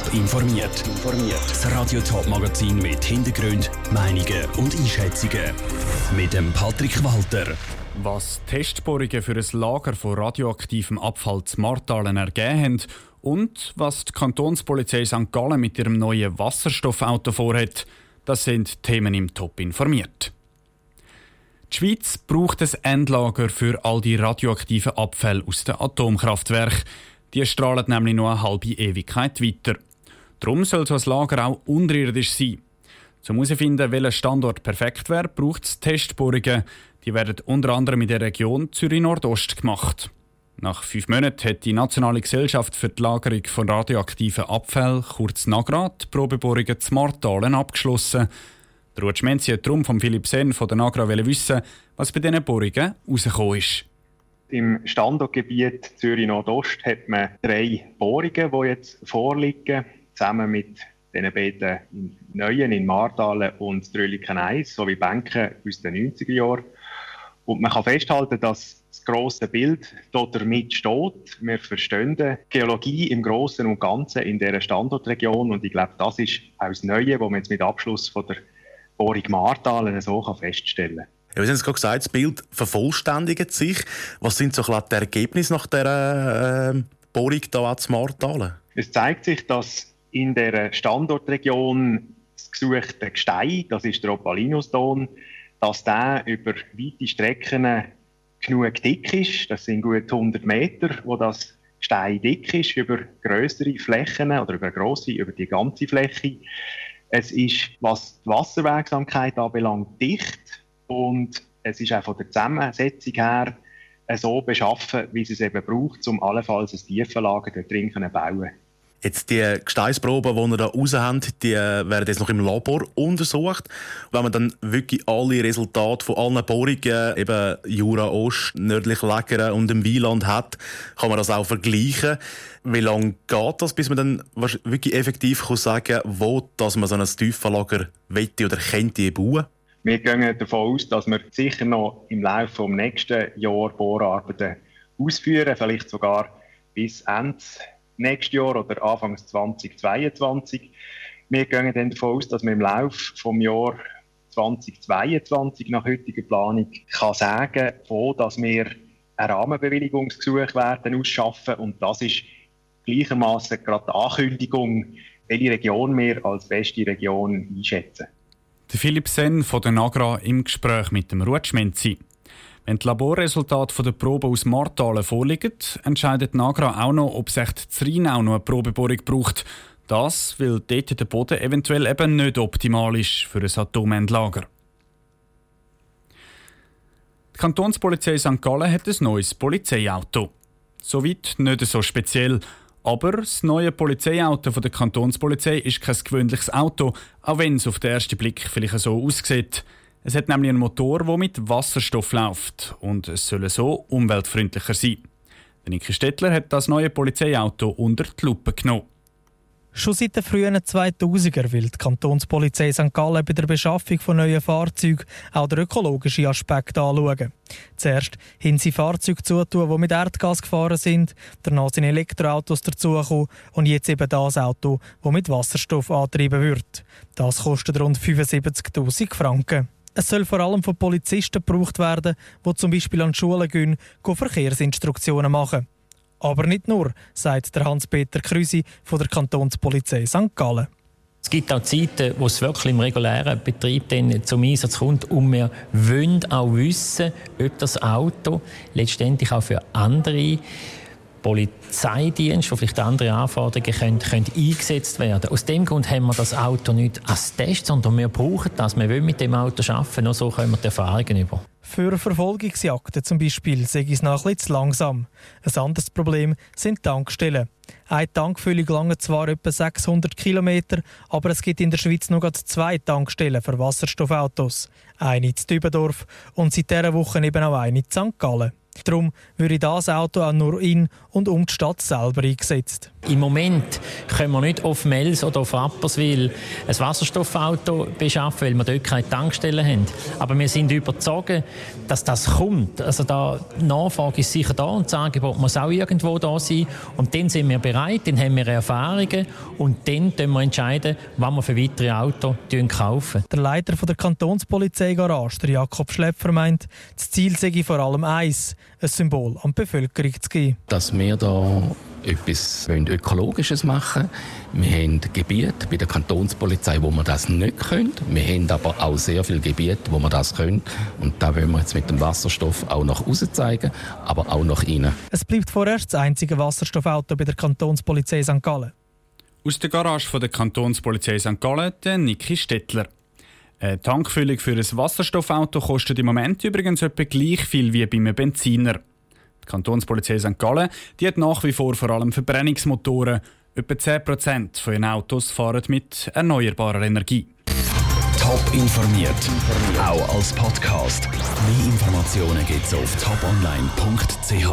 Top informiert. Das Radio Top Magazin mit Hintergrund, Meinungen und Einschätzungen mit dem Patrick Walter. Was Testbohrungen für ein Lager von radioaktivem Abfall zu Martalen ergeben haben und was die Kantonspolizei St. Gallen mit ihrem neuen Wasserstoffauto vorhat, das sind Themen im Top informiert. Die Schweiz braucht ein Endlager für all die radioaktiven Abfälle aus den Atomkraftwerken. Die strahlen nämlich noch eine halbe Ewigkeit weiter. Darum soll so ein Lager auch unterirdisch sein. Um herauszufinden, welcher Standort perfekt wäre, braucht es Testbohrungen. Die werden unter anderem in der Region Zürich-Nordost gemacht. Nach fünf Monaten hat die Nationale Gesellschaft für die Lagerung von radioaktiven Abfällen, kurz NAGRA, die Probebohrungen zu Martalen abgeschlossen. Der Ruud Schmenzi hat darum von Philipp Sen von der NAGRA wissen, was bei diesen Bohrungen rausgekommen ist. Im Standortgebiet Zürich-Nordost hat man drei Bohrungen, die jetzt vorliegen, zusammen mit den beiden neuen in Martalen und Drülliken 1 sowie Bänken aus den 90er Jahren. Und man kann festhalten, dass das grosse Bild damit steht. Wir verstehen die Geologie im Großen und Ganzen in dieser Standortregion und ich glaube, das ist auch das Neue, was man jetzt mit Abschluss von der Bohrung Martalen so feststellen kann. Ja, wir haben es gerade gesagt, das Bild vervollständigt sich. Was sind so die Ergebnisse nach dieser äh, Bohrung hier zu Martalen? Es zeigt sich, dass in der Standortregion das gesuchte Gestein, das ist der Opalinuston, dass der über weite Strecken genug dick ist. Das sind gut 100 Meter, wo das Gestein dick ist, über größere Flächen oder über grosse, über die ganze Fläche. Es ist, was die Wasserwegsamkeit anbelangt, dicht und es ist auch von der Zusammensetzung her so beschaffen, wie es es eben braucht, um allenfalls ein Tiefenlager dort drin zu bauen. Jetzt die Gesteinsproben, die wir da raus haben, die werden jetzt noch im Labor untersucht. Wenn man dann wirklich alle Resultate von allen Bohrungen, eben Jura Ost, nördlich Lägeren und im Wieland hat, kann man das auch vergleichen. Wie lange geht das, bis man dann wirklich effektiv kann sagen kann, wo dass man so ein Tiefenlager wette oder könnte bauen? Wir gehen davon aus, dass wir sicher noch im Laufe des nächsten Jahres Bohrarbeiten ausführen, vielleicht sogar bis Ende nächstes Jahr oder Anfang 2022. Wir gehen dann davon aus, dass wir im Laufe des Jahres 2022 nach heutiger Planung kann sagen, wo dass wir ein Rahmenbewilligungsgesuch werden ausschaffen und das ist gleichermaßen gerade die Ankündigung, welche Region wir als beste Region einschätzen. Der Philipp Sen von der Nagra im Gespräch mit dem Rutschmenzi. Wenn die Laborresultate der Probe aus Martalen vorliegen, entscheidet Nagra auch noch, ob es echt Zrinau noch eine Probebohrung braucht. Das, weil dort der Boden eventuell eben nicht optimal ist für ein Atomendlager. Die Kantonspolizei St. Gallen hat ein neues Polizeiauto. Soweit nicht so speziell. Aber das neue Polizeiauto von der Kantonspolizei ist kein gewöhnliches Auto, auch wenn es auf den ersten Blick vielleicht so aussieht. Es hat nämlich einen Motor, der mit Wasserstoff läuft und es soll so umweltfreundlicher sein. Der Niki Stettler hat das neue Polizeiauto unter die Lupe genommen. Schon seit den frühen 2000er will die Kantonspolizei St. Gallen bei der Beschaffung von neuen Fahrzeugen auch den ökologischen Aspekt anschauen. Zuerst haben sie Fahrzeuge zutun, die mit Erdgas gefahren sind, danach sind Elektroautos dazugekommen und jetzt eben das Auto, das mit Wasserstoff angetrieben wird. Das kostet rund 75'000 Franken. Es soll vor allem von Polizisten gebraucht werden, die zum Beispiel an Schulen gehen, gehen Verkehrsinstruktionen machen. Aber nicht nur, sagt der Hans-Peter Krüsi von der Kantonspolizei St. Gallen. Es gibt auch Zeiten, wo es wirklich im regulären Betrieb zum Einsatz kommt und wir wollen auch wissen, ob das Auto letztendlich auch für andere Polizeidienste, die vielleicht andere Anforderungen können, können eingesetzt werden. Aus dem Grund haben wir das Auto nicht als Test, sondern wir brauchen das. Wir wollen mit dem Auto arbeiten, nur so können wir die Erfahrungen über. Für Verfolgungsjagden zum Beispiel sei es noch ein zu langsam. Ein anderes Problem sind Tankstellen. Eine Tankfüllung lange zwar etwa 600 km, aber es gibt in der Schweiz nur zwei Tankstellen für Wasserstoffautos. Eine in Dübendorf und seit dieser Woche eben auch eine in St. Gallen. Darum würde das Auto auch nur in und um die Stadt selber eingesetzt. Im Moment können wir nicht auf Mels oder auf Rapperswil ein Wasserstoffauto beschaffen, weil wir dort keine Tankstellen haben. Aber wir sind überzeugt, dass das kommt. Also da, die Nachfrage ist sicher da und das Angebot muss auch irgendwo da sein. Und dann sind wir bereit, dann haben wir Erfahrungen und dann entscheiden wir entscheiden, wann wir für weitere Autos kaufen. Der Leiter der Kantonspolizeigarage, der Jakob Schlepfer, meint, das Ziel sei vor allem eins, ein Symbol an die Bevölkerung zu geben. Dass wir da etwas Ökologisches machen Wir haben Gebiete bei der Kantonspolizei, wo wir das nicht können. Wir haben aber auch sehr viele Gebiete, wo wir das können. Und da wollen wir jetzt mit dem Wasserstoff auch nach außen zeigen, aber auch nach innen. Es bleibt vorerst das einzige Wasserstoffauto bei der Kantonspolizei St. Gallen. Aus der Garage der Kantonspolizei St. Gallen, der Niki Stettler. Eine Tankfüllung für ein Wasserstoffauto kostet im Moment übrigens etwa gleich viel wie beim Benziner. Die Kantonspolizei St. Gallen die hat nach wie vor vor allem Verbrennungsmotoren. Etwa 10% von ihren Autos fahren mit erneuerbarer Energie. Top informiert, auch als Podcast. Mehr Informationen gibt es auf toponline.ch.